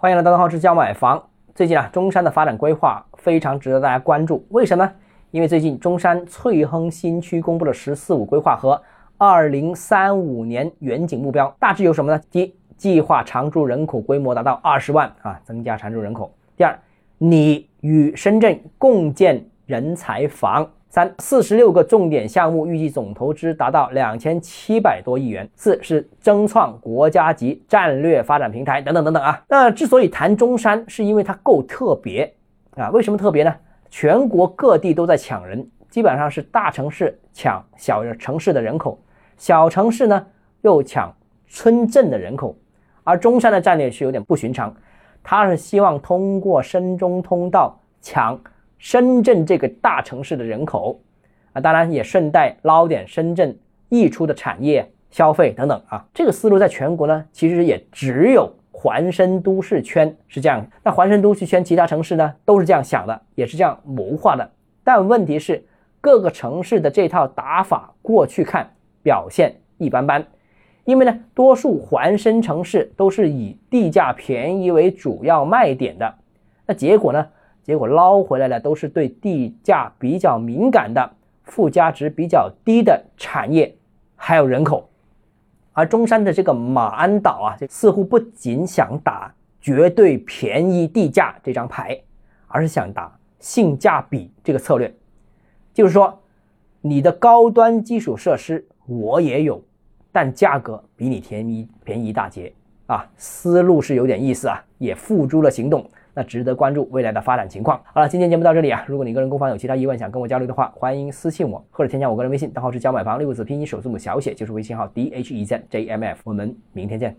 欢迎来到东浩之教买房。最近啊，中山的发展规划非常值得大家关注。为什么呢？因为最近中山翠亨新区公布了“十四五”规划和二零三五年远景目标，大致有什么呢？第一，计划常住人口规模达到二十万啊，增加常住人口。第二，你与深圳共建人才房。三四十六个重点项目，预计总投资达到两千七百多亿元。四是争创国家级战略发展平台等等等等啊。那之所以谈中山，是因为它够特别啊。为什么特别呢？全国各地都在抢人，基本上是大城市抢小城市的人口，小城市呢又抢村镇的人口。而中山的战略是有点不寻常，它是希望通过深中通道抢。深圳这个大城市的人口啊，当然也顺带捞点深圳溢出的产业、消费等等啊。这个思路在全国呢，其实也只有环深都市圈是这样。那环深都市圈其他城市呢，都是这样想的，也是这样谋划的。但问题是，各个城市的这套打法过去看表现一般般，因为呢，多数环深城市都是以地价便宜为主要卖点的。那结果呢？结果捞回来的都是对地价比较敏感的、附加值比较低的产业，还有人口。而中山的这个马鞍岛啊，似乎不仅想打绝对便宜地价这张牌，而是想打性价比这个策略。就是说，你的高端基础设施我也有，但价格比你便宜便宜一大截啊！思路是有点意思啊，也付诸了行动。那值得关注未来的发展情况。好了，今天节目到这里啊。如果你个人购房有其他疑问想跟我交流的话，欢迎私信我或者添加我个人微信，账号是教买房六个字拼音首字母小写，就是微信号 d h e z j m f。我们明天见。